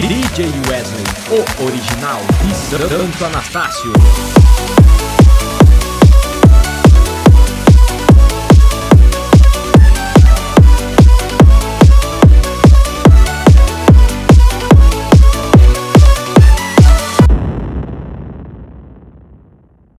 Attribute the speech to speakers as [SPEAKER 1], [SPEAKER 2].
[SPEAKER 1] DJ Wesley, o original de Santo Anastácio.